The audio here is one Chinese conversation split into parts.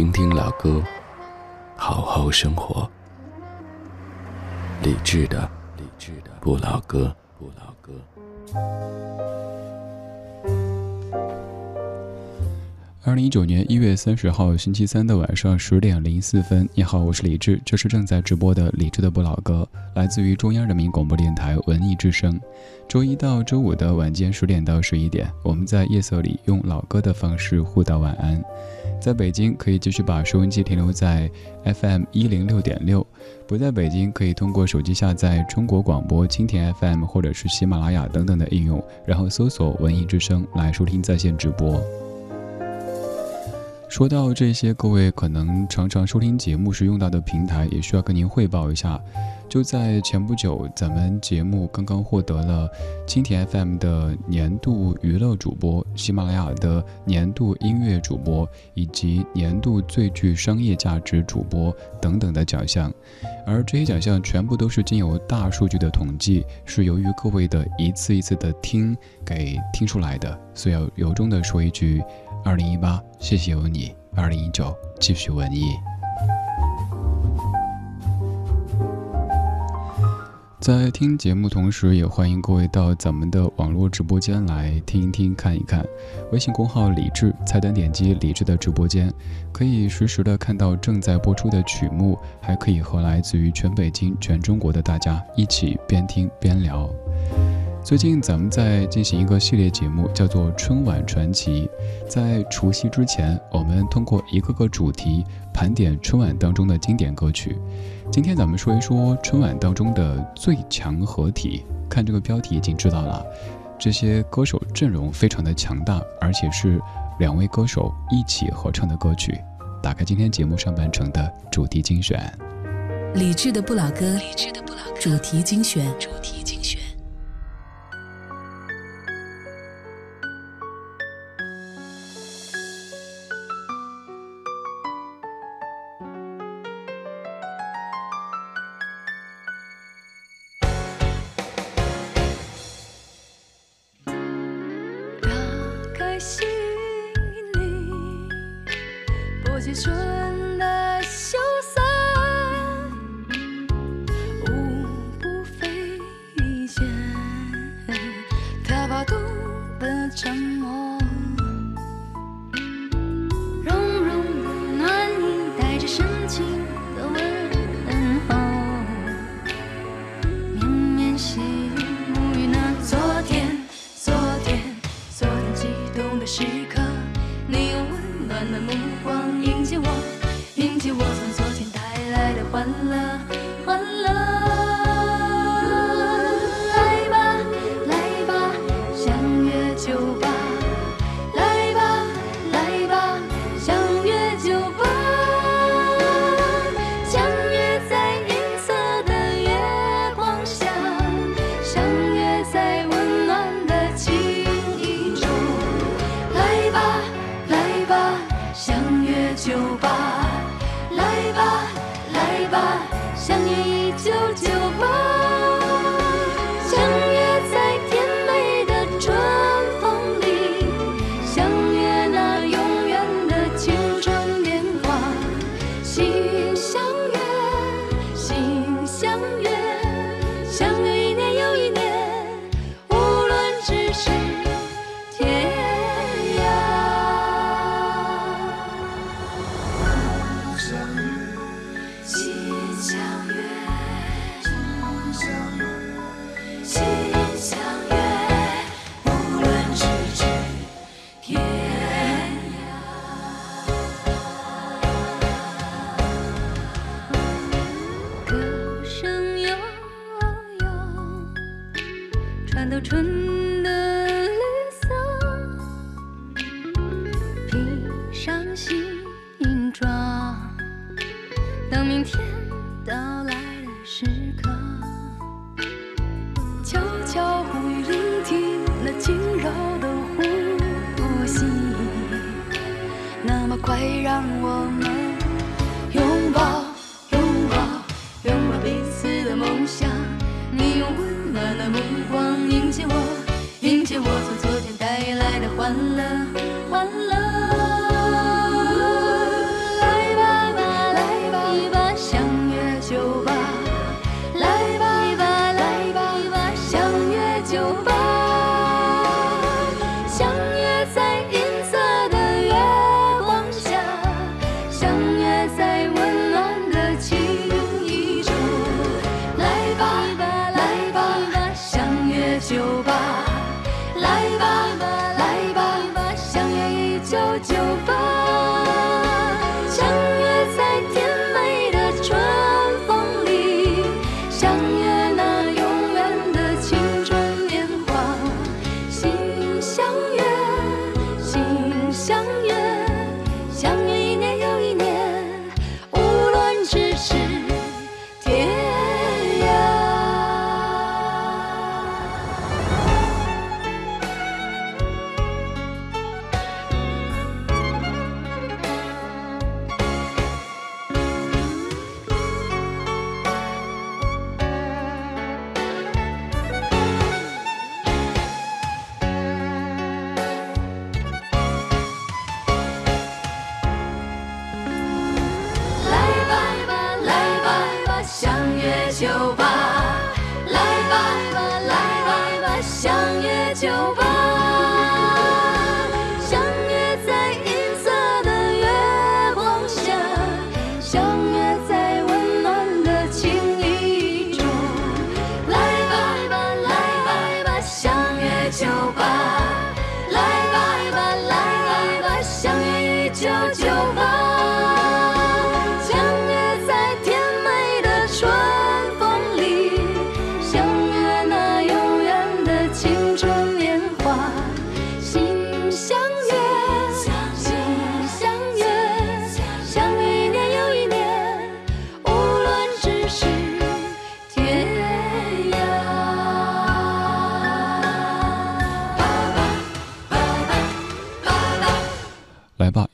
听听老歌，好好生活。理智的，理智的不老歌，不老歌。二零一九年一月三十号星期三的晚上十点零四分，你好，我是李志，这是正在直播的李志的不老歌，来自于中央人民广播电台文艺之声。周一到周五的晚间十点到十一点，我们在夜色里用老歌的方式互道晚安。在北京可以继续把收音机停留在 FM 一零六点六，不在北京可以通过手机下载中国广播蜻蜓 FM 或者是喜马拉雅等等的应用，然后搜索文艺之声来收听在线直播。说到这些，各位可能常常收听节目时用到的平台，也需要跟您汇报一下。就在前不久，咱们节目刚刚获得了蜻蜓 FM 的年度娱乐主播、喜马拉雅的年度音乐主播以及年度最具商业价值主播等等的奖项。而这些奖项全部都是经由大数据的统计，是由于各位的一次一次的听给听出来的。所以要由衷的说一句。二零一八，谢谢有你。二零一九，继续文艺。在听节目同时，也欢迎各位到咱们的网络直播间来听一听、看一看。微信公号李智，菜单点击李智的直播间，可以实时的看到正在播出的曲目，还可以和来自于全北京、全中国的大家一起边听边聊。最近咱们在进行一个系列节目，叫做《春晚传奇》。在除夕之前，我们通过一个个主题盘点春晚当中的经典歌曲。今天咱们说一说春晚当中的最强合体。看这个标题已经知道了，这些歌手阵容非常的强大，而且是两位歌手一起合唱的歌曲。打开今天节目上半程的主题精选，理智的不老歌，理智的不老歌主题精选，主题精选。结束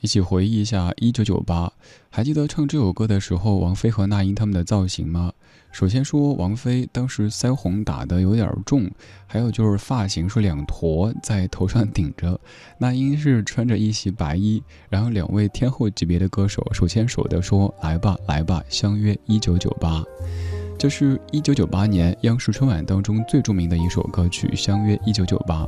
一起回忆一下一九九八。还记得唱这首歌的时候，王菲和那英他们的造型吗？首先说王菲当时腮红打的有点重，还有就是发型是两坨在头上顶着。那英是穿着一袭白衣，然后两位天后级别的歌手手牵手的说：“来吧，来吧，相约一九九八。”这是一九九八年央视春晚当中最著名的一首歌曲《相约一九九八》。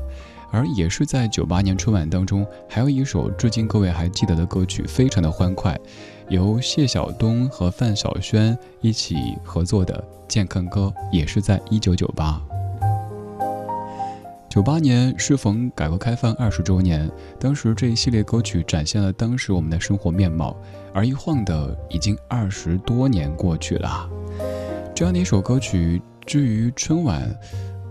而也是在九八年春晚当中，还有一首至今各位还记得的歌曲，非常的欢快，由谢晓东和范晓萱一起合作的《健康歌》，也是在一九九八。九八年适逢改革开放二十周年，当时这一系列歌曲展现了当时我们的生活面貌，而一晃的已经二十多年过去了。这样的一首歌曲，至于春晚，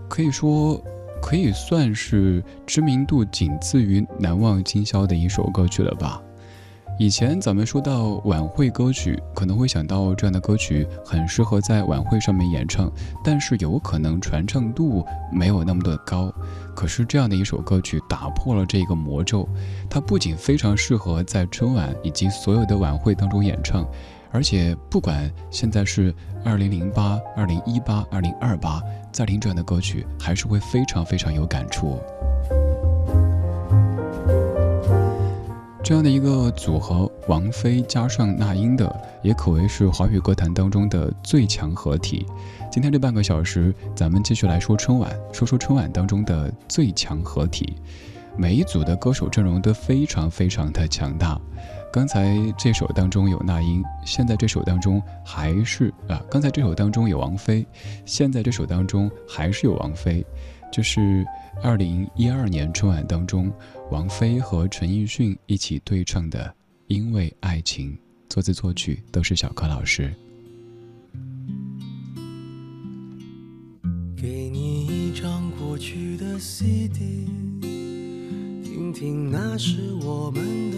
可以说。可以算是知名度仅次于《难忘今宵》的一首歌曲了吧。以前咱们说到晚会歌曲，可能会想到这样的歌曲很适合在晚会上面演唱，但是有可能传唱度没有那么的高。可是这样的一首歌曲打破了这个魔咒，它不仅非常适合在春晚以及所有的晚会当中演唱，而且不管现在是二零零八、二零一八、二零二八，在听这样的歌曲还是会非常非常有感触。这样的一个组合，王菲加上那英的，也可谓是华语歌坛当中的最强合体。今天这半个小时，咱们继续来说春晚，说说春晚当中的最强合体。每一组的歌手阵容都非常非常的强大。刚才这首当中有那英，现在这首当中还是啊，刚才这首当中有王菲，现在这首当中还是有王菲，就是二零一二年春晚当中，王菲和陈奕迅一起对唱的《因为爱情》，作词作曲都是小柯老师。给你一张过去的 CD，听听那是我们的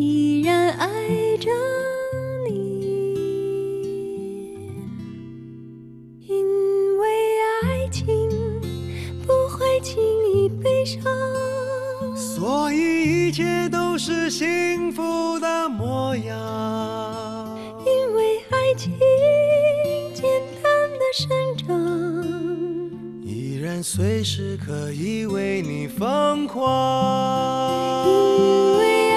依然爱着你，因为爱情不会轻易悲伤。所以一切都是幸福的模样。因为爱情简单的生长，依然随时可以为你疯狂。因为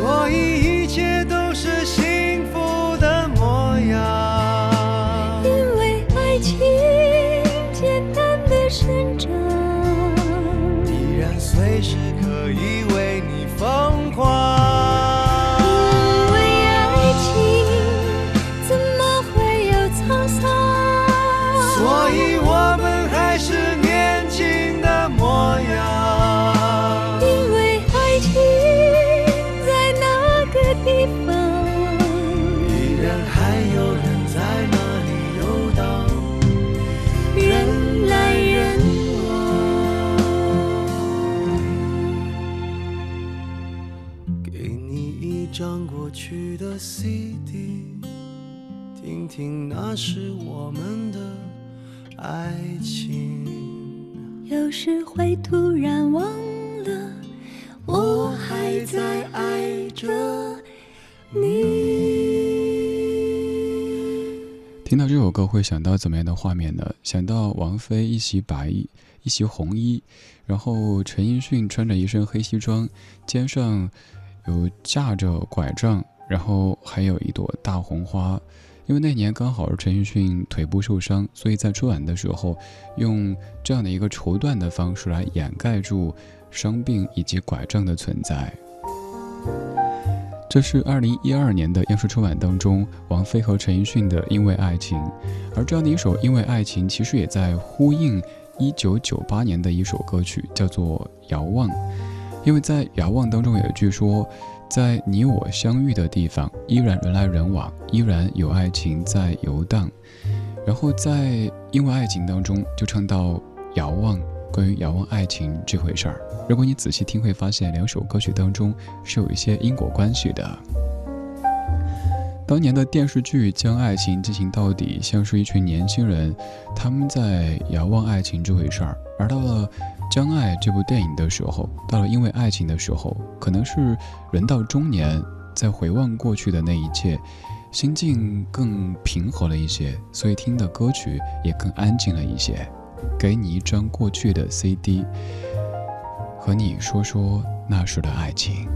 所以一切都那是我们的爱情。有时会突然忘了，我还在爱着你。听到这首歌会想到怎么样的画面呢？想到王菲一袭白衣，一袭红衣，然后陈奕迅穿着一身黑西装，肩上有架着拐杖，然后还有一朵大红花。因为那年刚好是陈奕迅腿部受伤，所以在春晚的时候用这样的一个绸缎的方式来掩盖住伤病以及拐杖的存在。这是二零一二年的央视春晚当中，王菲和陈奕迅的《因为爱情》，而这样的一首《因为爱情》，其实也在呼应一九九八年的一首歌曲，叫做《遥望》。因为在《遥望》当中有一句说，在你我相遇的地方，依然人来人往，依然有爱情在游荡。然后在《因为爱情》当中就唱到遥望，关于遥望爱情这回事儿。如果你仔细听，会发现两首歌曲当中是有一些因果关系的。当年的电视剧将爱情进行到底，像是一群年轻人，他们在遥望爱情这回事儿。而到了《将爱》这部电影的时候，到了因为爱情的时候，可能是人到中年，在回望过去的那一切，心境更平和了一些，所以听的歌曲也更安静了一些。给你一张过去的 CD，和你说说那时的爱情。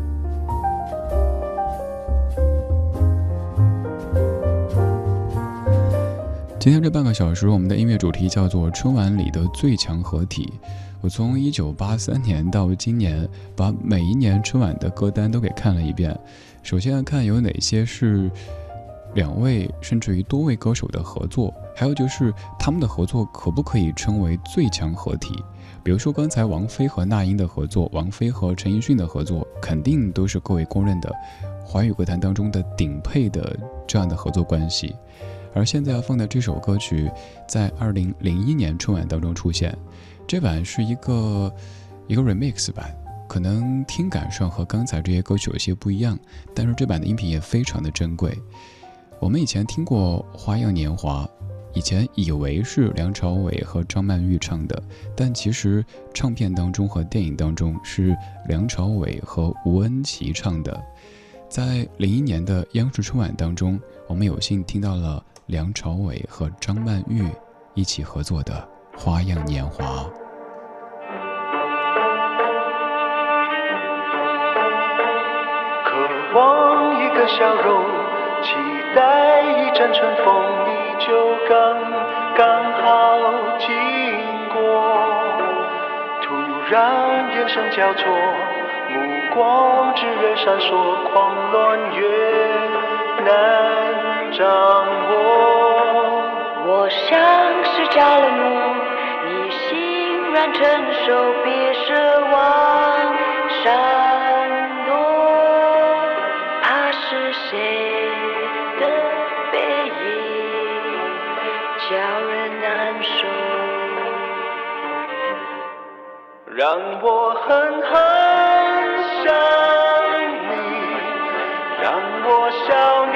今天这半个小时，我们的音乐主题叫做“春晚里的最强合体”。我从一九八三年到今年，把每一年春晚的歌单都给看了一遍。首先看有哪些是两位甚至于多位歌手的合作，还有就是他们的合作可不可以称为最强合体？比如说刚才王菲和那英的合作，王菲和陈奕迅的合作，肯定都是各位公认的华语歌坛当中的顶配的这样的合作关系。而现在要放的这首歌曲，在二零零一年春晚当中出现，这版是一个一个 remix 版，可能听感上和刚才这些歌曲有些不一样，但是这版的音频也非常的珍贵。我们以前听过《花样年华》，以前以为是梁朝伟和张曼玉唱的，但其实唱片当中和电影当中是梁朝伟和吴恩琪唱的。在零一年的央视春晚当中，我们有幸听到了。梁朝伟和张曼玉一起合作的《花样年华》。渴望一个笑容，期待一阵春风，你就刚刚好经过。突然眼神交错，目光炽热闪烁，狂乱越难。掌握，我像是着了魔，你欣然承受，别奢望闪躲。怕是谁的背影叫人难受，让我狠狠想你，让我笑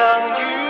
相遇。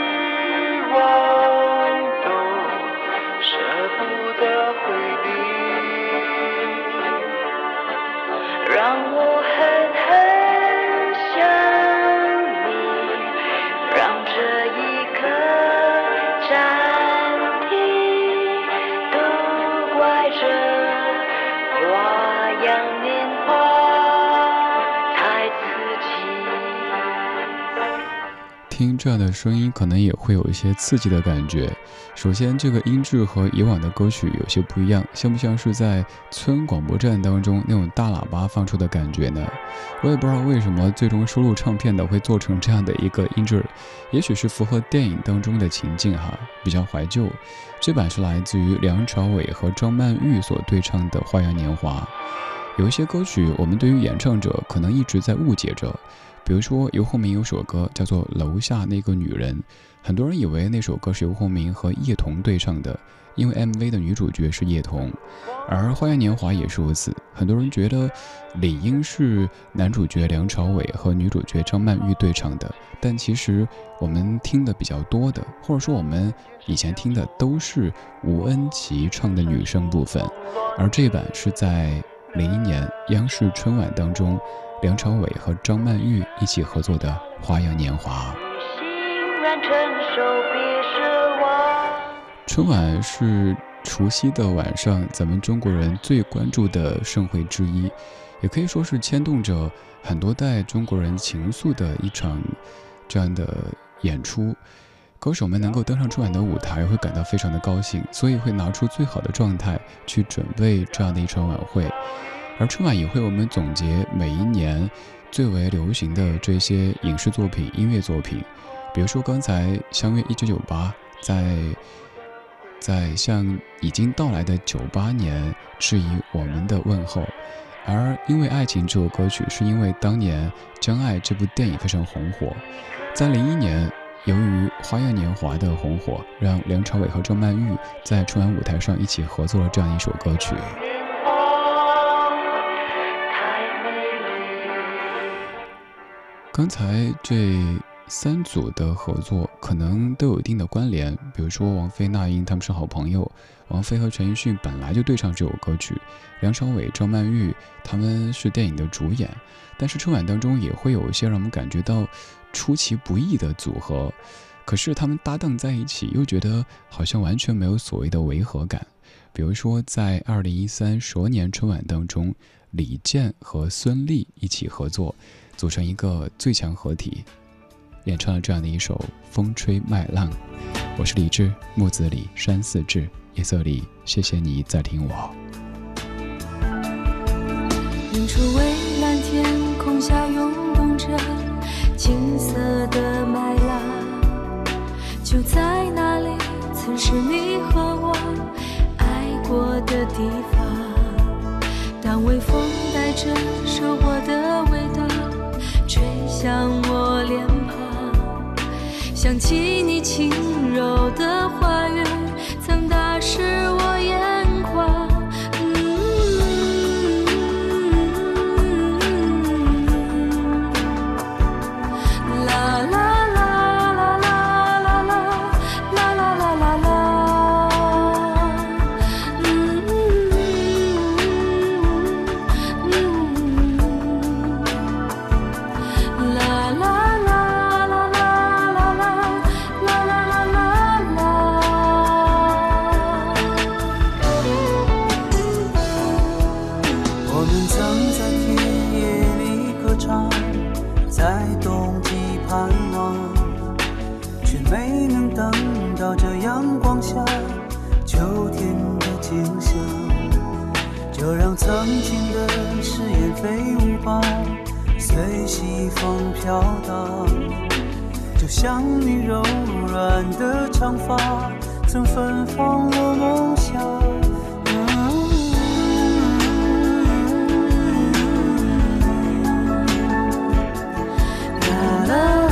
这样的声音，可能也会有一些刺激的感觉。首先，这个音质和以往的歌曲有些不一样，像不像是在村广播站当中那种大喇叭放出的感觉呢？我也不知道为什么最终收录唱片的会做成这样的一个音质，也许是符合电影当中的情境哈，比较怀旧。这版是来自于梁朝伟和张曼玉所对唱的《花样年华》。有一些歌曲，我们对于演唱者可能一直在误解着。比如说，游鸿明有首歌叫做《楼下那个女人》，很多人以为那首歌是游鸿明和叶童对唱的，因为 MV 的女主角是叶童。而《花样年华》也是如此，很多人觉得理应是男主角梁朝伟和女主角张曼玉对唱的，但其实我们听的比较多的，或者说我们以前听的都是吴恩琪唱的女声部分，而这版是在零一年央视春晚当中。梁朝伟和张曼玉一起合作的《花样年华》。春晚是除夕的晚上，咱们中国人最关注的盛会之一，也可以说是牵动着很多代中国人情愫的一场这样的演出。歌手们能够登上春晚的舞台，会感到非常的高兴，所以会拿出最好的状态去准备这样的一场晚会。而春晚也会我们总结每一年最为流行的这些影视作品、音乐作品，比如说刚才《相约一九九八》在在向已经到来的九八年致以我们的问候，而《因为爱情》这首歌曲是因为当年《真爱》这部电影非常红火，在零一年由于《花样年华》的红火，让梁朝伟和张曼玉在春晚舞台上一起合作了这样一首歌曲。刚才这三组的合作可能都有一定的关联，比如说王菲、那英他们是好朋友，王菲和陈奕迅本来就对唱这首歌曲，梁朝伟、张曼玉他们是电影的主演，但是春晚当中也会有一些让我们感觉到出其不意的组合，可是他们搭档在一起又觉得好像完全没有所谓的违和感，比如说在二零一三蛇年春晚当中，李健和孙俪一起合作。组成一个最强合体，演唱了这样的一首《风吹麦浪》。我是李志，木子李，山寺志，夜色里，谢谢你在听我。远处 You. 飘荡。就像你柔软的长发，曾芬芳我梦想。啦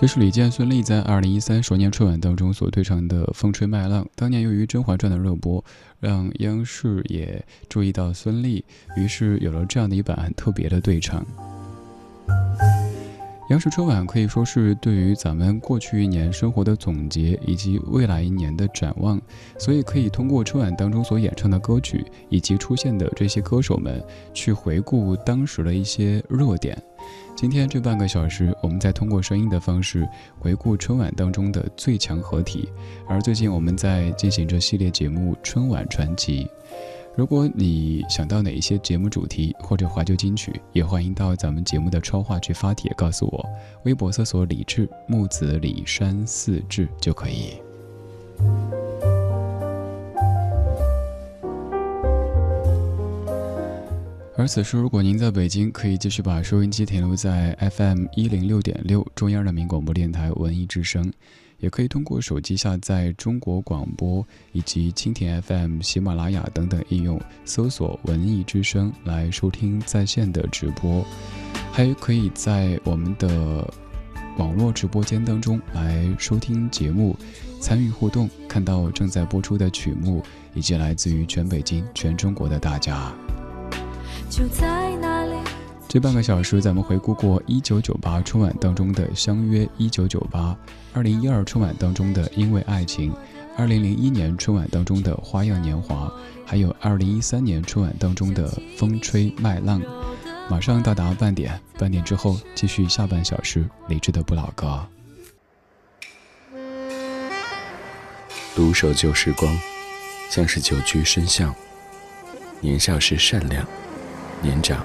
这是李健、孙俪在二零一三蛇年春晚当中所对唱的《风吹麦浪》。当年由于《甄嬛传》的热播，让央视也注意到孙俪，于是有了这样的一版很特别的对唱。央视春晚可以说是对于咱们过去一年生活的总结，以及未来一年的展望，所以可以通过春晚当中所演唱的歌曲，以及出现的这些歌手们，去回顾当时的一些热点。今天这半个小时，我们再通过声音的方式回顾春晚当中的最强合体。而最近我们在进行着系列节目《春晚传奇》。如果你想到哪一些节目主题或者怀旧金曲，也欢迎到咱们节目的超话去发帖告诉我。微博搜索“李志木子李山四志”就可以。而此时，如果您在北京，可以继续把收音机停留在 FM 一零六点六中央人民广播电台文艺之声，也可以通过手机下载中国广播以及蜻蜓 FM、喜马拉雅等等应用，搜索“文艺之声”来收听在线的直播，还可以在我们的网络直播间当中来收听节目，参与互动，看到正在播出的曲目，以及来自于全北京、全中国的大家。就在那。这半个小时，咱们回顾过一九九八春晚当中的《相约一九九八》，二零一二春晚当中的《因为爱情》，二零零一年春晚当中的《花样年华》，还有二零一三年春晚当中的《风吹麦浪》。马上到达半点，半点之后继续下半小时理智的不老歌。独守旧时光，像是久居深巷。年少时善良，年长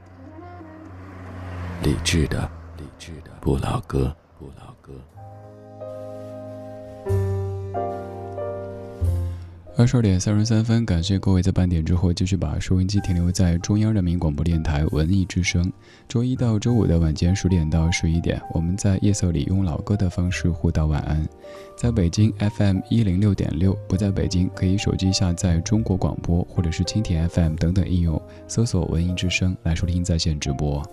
理智的，理智的不老歌，不老歌。二十二点三十三分，感谢各位在半点之后继续把收音机停留在中央人民广播电台文艺之声。周一到周五的晚间十点到十一点，我们在夜色里用老歌的方式互道晚安。在北京 FM 一零六点六，不在北京可以手机下载中国广播或者是蜻蜓 FM 等等应用，搜索文艺之声来收听在线直播。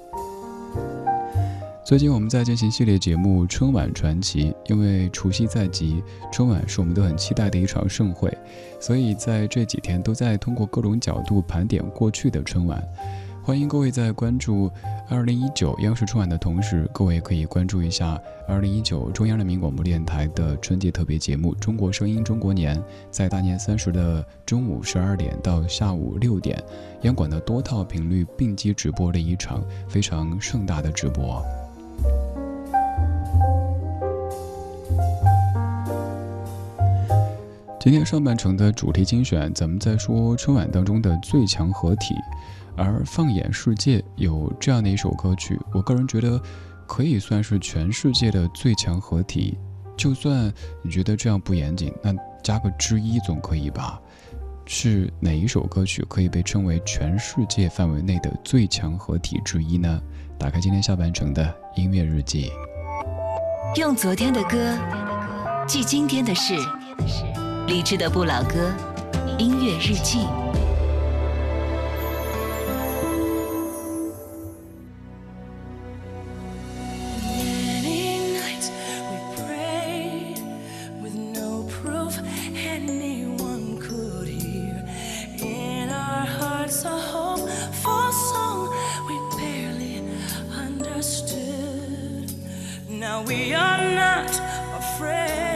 最近我们在进行系列节目《春晚传奇》，因为除夕在即，春晚是我们都很期待的一场盛会，所以在这几天都在通过各种角度盘点过去的春晚。欢迎各位在关注二零一九央视春晚的同时，各位可以关注一下二零一九中央人民广播电台的春节特别节目《中国声音中国年》，在大年三十的中午十二点到下午六点，央广的多套频率并机直播了一场非常盛大的直播。今天上半程的主题精选，咱们在说春晚当中的最强合体，而放眼世界有这样的一首歌曲，我个人觉得可以算是全世界的最强合体。就算你觉得这样不严谨，那加个之一总可以吧？是哪一首歌曲可以被称为全世界范围内的最强合体之一呢？打开今天下半程的音乐日记，用昨天的歌记今天的事。理智的不老歌，音乐日记。any night we pray with no proof anyone could hear. In our hearts, a hopeful song we barely understood. Now we are not afraid,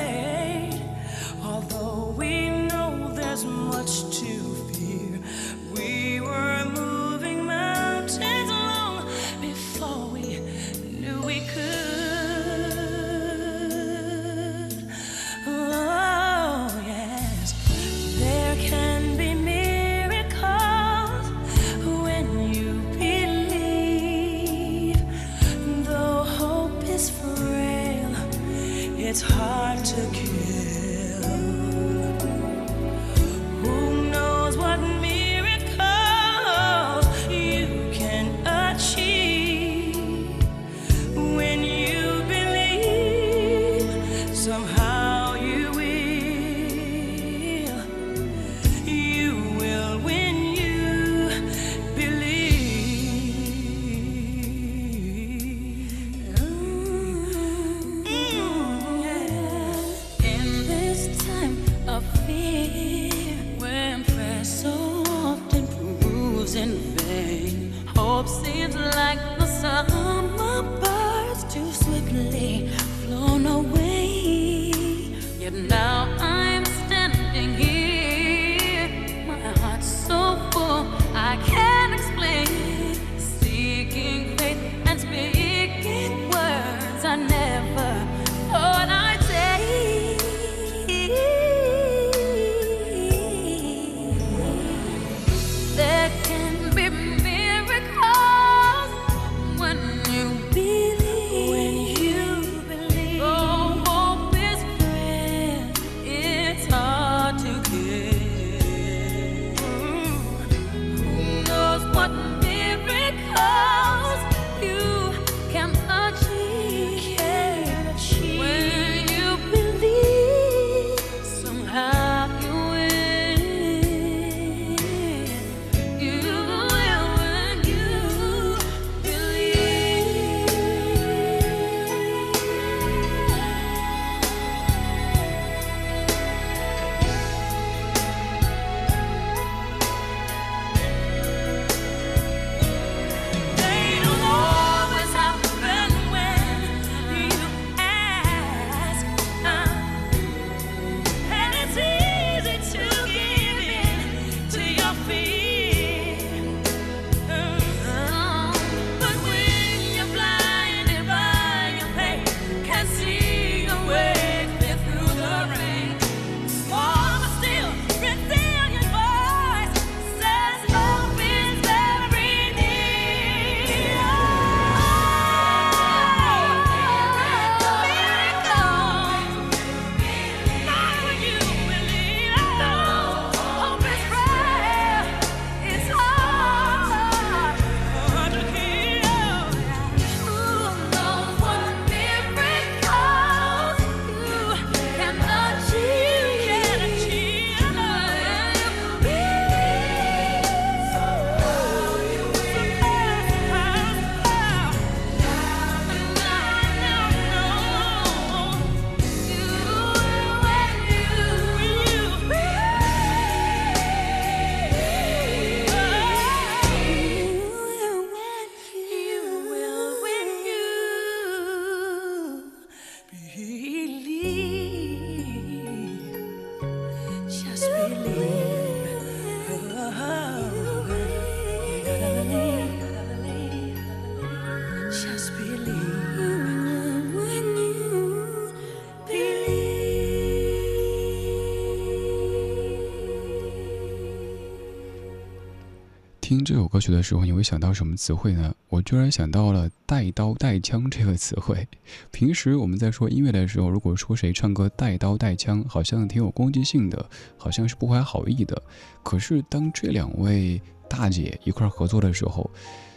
这首歌曲的时候，你会想到什么词汇呢？我居然想到了“带刀带枪”这个词汇。平时我们在说音乐的时候，如果说谁唱歌带刀带枪，好像挺有攻击性的，好像是不怀好意的。可是当这两位大姐一块合作的时候，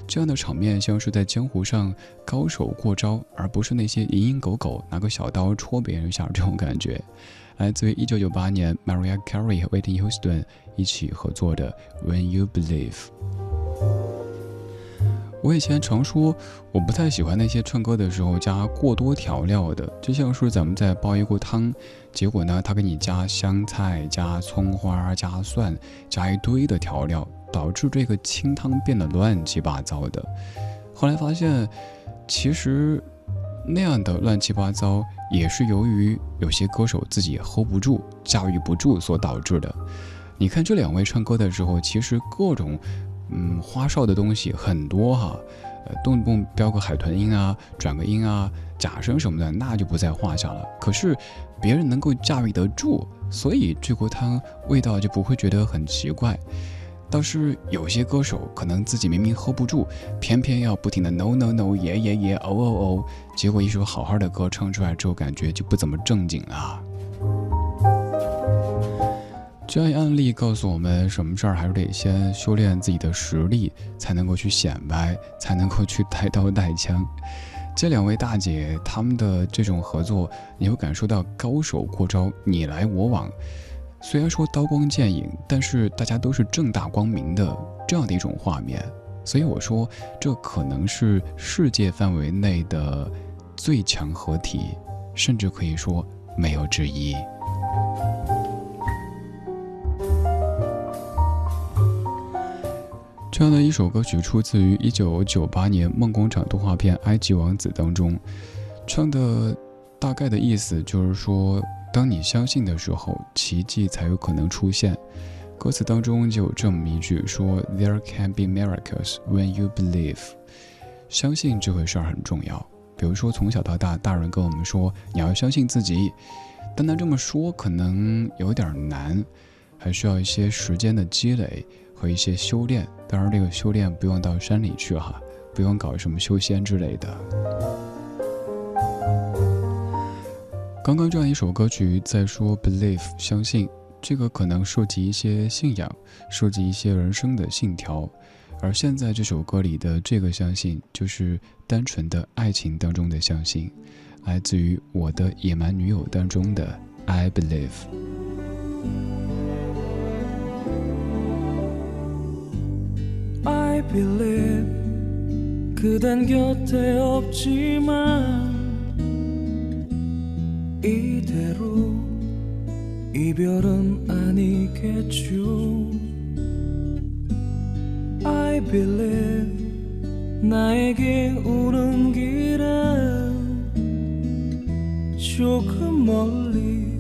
这样的场面像是在江湖上高手过招，而不是那些蝇营狗苟拿个小刀戳别人一下这种感觉。来自于1998年 Mariah Carey 和 Whitney Houston 一起合作的《When You Believe》。我以前常说，我不太喜欢那些唱歌的时候加过多调料的，就像是咱们在煲一锅汤，结果呢，他给你加香菜、加葱花、加蒜、加一堆的调料，导致这个清汤变得乱七八糟的。后来发现，其实那样的乱七八糟，也是由于有些歌手自己 hold 不住、驾驭不住所导致的。你看这两位唱歌的时候，其实各种。嗯，花哨的东西很多哈，呃，动不动飙个海豚音啊，转个音啊，假声什么的，那就不在话下了。可是别人能够驾驭得住，所以这锅汤味道就不会觉得很奇怪。倒是有些歌手可能自己明明 hold 不住，偏偏要不停的 no no no 耶耶耶哦哦哦，结果一首好好的歌唱出来之后，感觉就不怎么正经了。这样案例告诉我们，什么事儿还是得先修炼自己的实力，才能够去显摆，才能够去带刀带枪。这两位大姐她们的这种合作，你会感受到高手过招，你来我往。虽然说刀光剑影，但是大家都是正大光明的这样的一种画面。所以我说，这可能是世界范围内的最强合体，甚至可以说没有之一。这样的一首歌曲出自于一九九八年梦工厂动画片《埃及王子》当中，唱的大概的意思就是说，当你相信的时候，奇迹才有可能出现。歌词当中就有这么一句说：“There can be miracles when you believe。”相信这回事儿很重要。比如说从小到大，大人跟我们说你要相信自己，但他这么说可能有点难，还需要一些时间的积累。和一些修炼，当然这个修炼不用到山里去哈，不用搞什么修仙之类的。刚刚这样一首歌曲在说 believe 相信，这个可能涉及一些信仰，涉及一些人生的信条，而现在这首歌里的这个相信，就是单纯的爱情当中的相信，来自于我的野蛮女友当中的 I believe。 I believe 그댄 곁에 없지만 이대로 이별은 아니겠죠. I believe 나에게 오는 길은 조금 멀리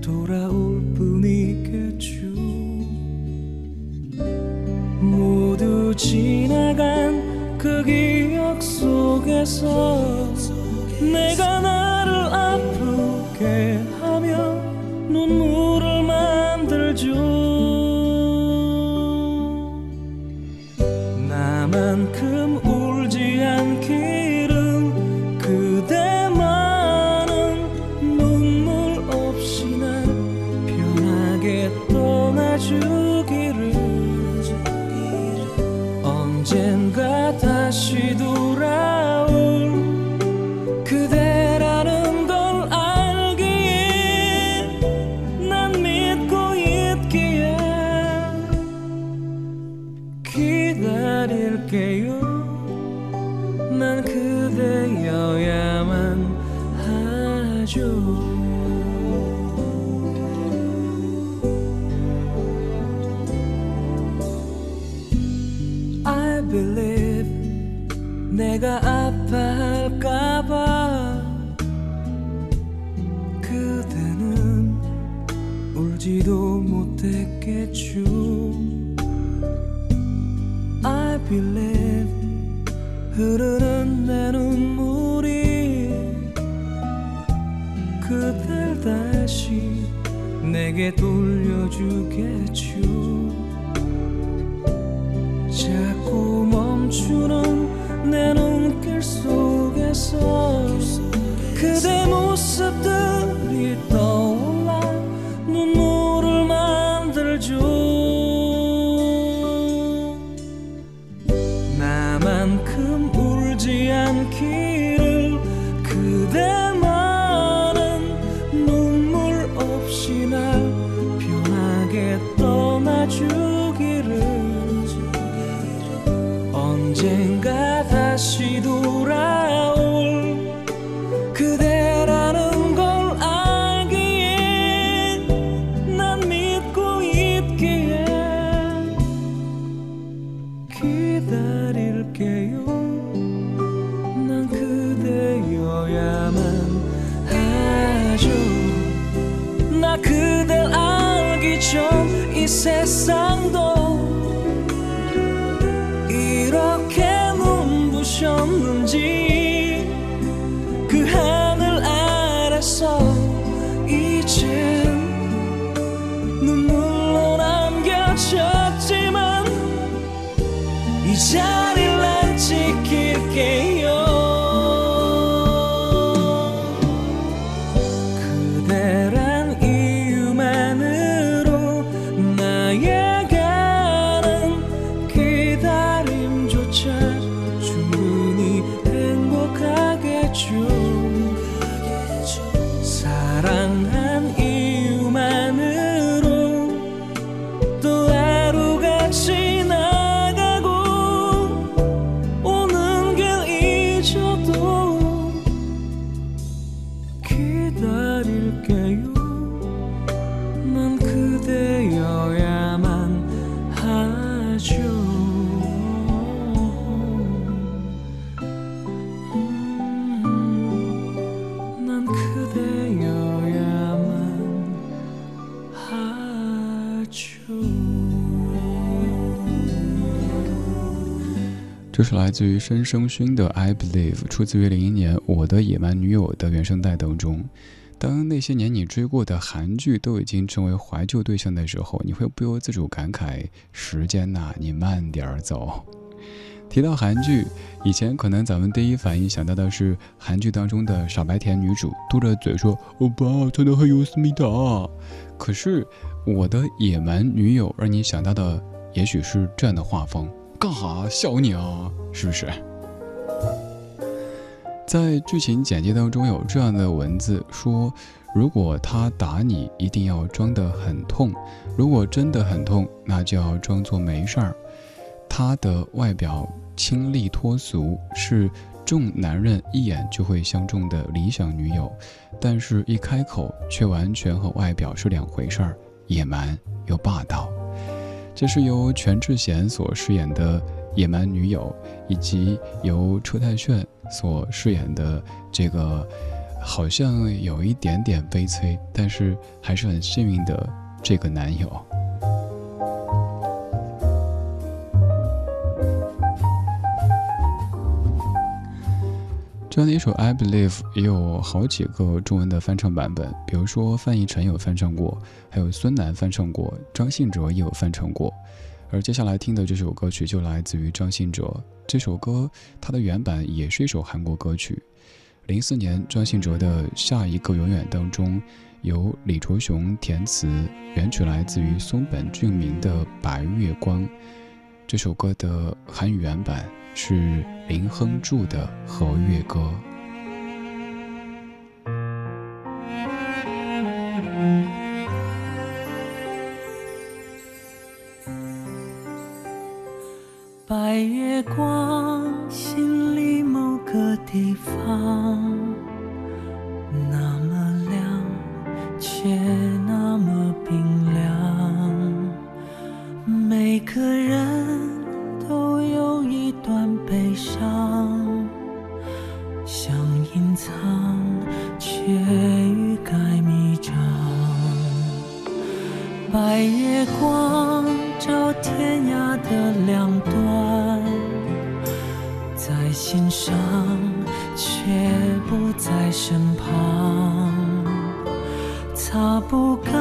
돌아올 뿐이겠죠. 모두 지나간 그 기억 속에서 내가 나 Up bouquet 是来自于申生勋的《I Believe》，出自于零一年《我的野蛮女友》的原声带当中。当那些年你追过的韩剧都已经成为怀旧对象的时候，你会不由自主感慨：时间呐、你慢点儿走。提到韩剧，以前可能咱们第一反应想到的是韩剧当中的傻白甜女主，嘟着嘴说“欧巴，真的很有思密达”。可是我的野蛮女友让你想到的也许是这样的画风，干哈笑你啊？是不是？在剧情简介当中有这样的文字说：如果他打你，一定要装得很痛；如果真的很痛，那就要装作没事儿。他的外表清丽脱俗，是众男人一眼就会相中的理想女友，但是一开口却完全和外表是两回事儿，野蛮又霸道。这是由全智贤所饰演的野蛮女友，以及由车太铉所饰演的这个好像有一点点悲催，但是还是很幸运的这个男友。这样的一首《I Believe》也有好几个中文的翻唱版本，比如说范逸臣有翻唱过，还有孙楠翻唱过，张信哲也有翻唱过。而接下来听的这首歌曲就来自于张信哲。这首歌它的原版也是一首韩国歌曲。零四年张信哲的《下一个永远》当中，由李卓雄填词，原曲来自于松本俊明的《白月光》。这首歌的韩语原版是林亨柱的《和月歌》。白月光，心里某个地方，那么亮，却那么冰凉。每个人悲伤，想隐藏，却欲盖弥彰。白月光照天涯的两端，在心上，却不在身旁，擦不干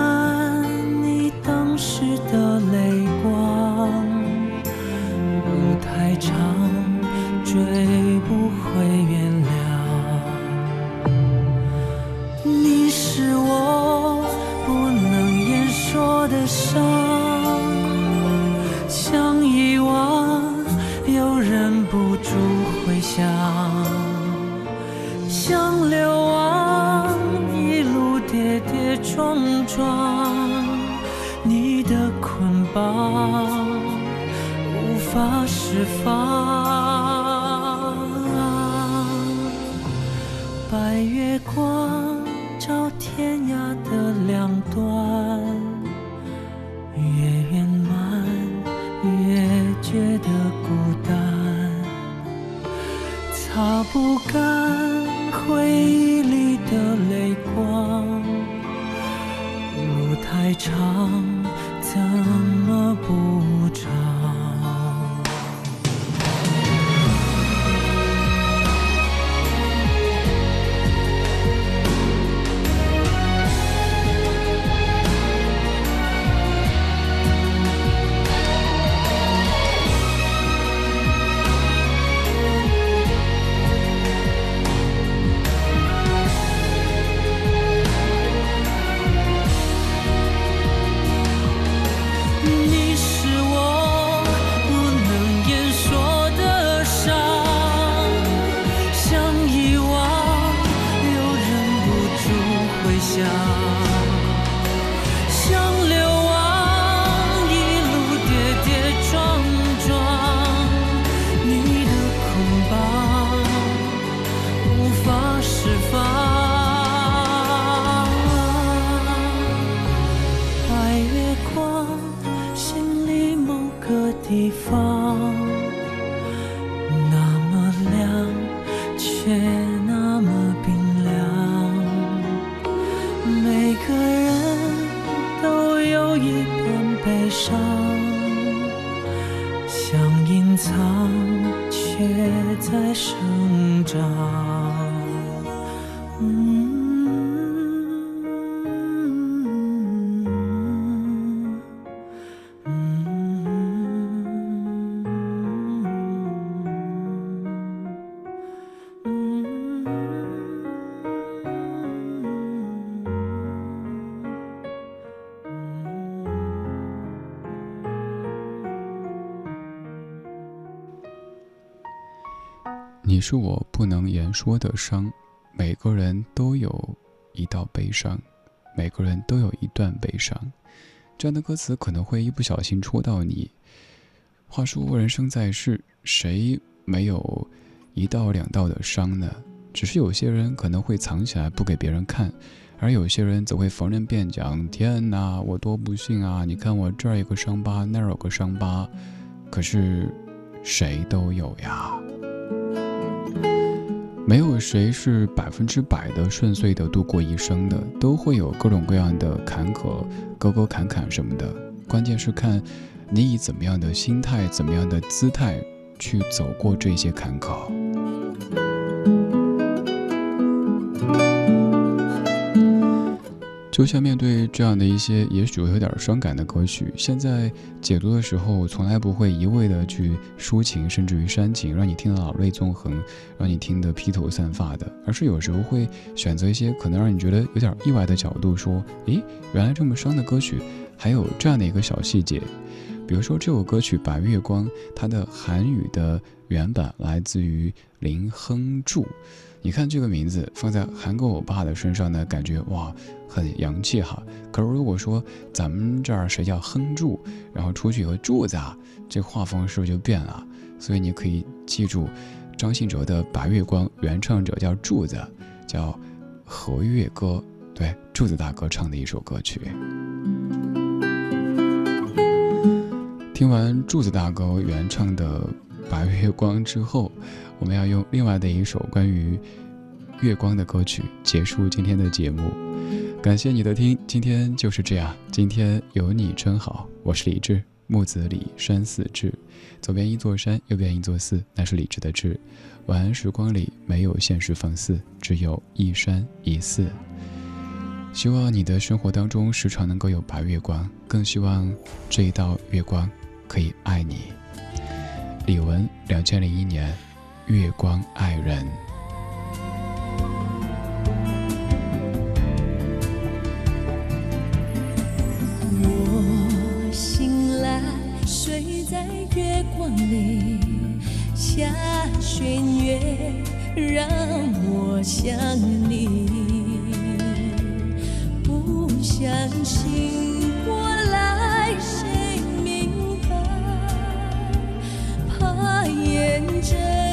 你是我不能言说的伤，每个人都有一道悲伤，每个人都有一段悲伤。这样的歌词可能会一不小心戳到你。话说人生在世，谁没有一道两道的伤呢？只是有些人可能会藏起来不给别人看，而有些人则会逢人便讲：“天哪，我多不幸啊！你看我这儿有个伤疤，那儿有个伤疤。”可是谁都有呀。没有谁是百分之百的顺遂的度过一生的，都会有各种各样的坎坷、沟沟坎坎什么的。关键是看你以怎么样的心态、怎么样的姿态去走过这些坎坷。就像面对这样的一些也许有点伤感的歌曲，现在解读的时候，从来不会一味的去抒情，甚至于煽情，让你听得老泪纵横，让你听得披头散发的，而是有时候会选择一些可能让你觉得有点意外的角度，说，诶，原来这么伤的歌曲还有这样的一个小细节。比如说这首歌曲《白月光》，它的韩语的原版来自于林亨柱。你看这个名字放在韩国欧巴的身上呢，感觉哇很洋气哈。可是如果说咱们这儿谁叫亨柱，然后出去有个柱子啊，这画风是不是就变了？所以你可以记住，张信哲的《白月光》原唱者叫柱子，叫和月歌，对，柱子大哥唱的一首歌曲。听完柱子大哥原唱的《白月光》之后，我们要用另外的一首关于月光的歌曲结束今天的节目。感谢你的听，今天就是这样，今天有你真好。我是李志，木子李山寺志，左边一座山，右边一座寺，那是李志的志。晚安时光里没有现实放肆，只有一山一寺。希望你的生活当中时常能够有白月光，更希望这一道月光可以爱你。李玟，两千零一年，《月光爱人。我醒来睡在月光里下弦月让我想你。不相信我来世明白怕眼睁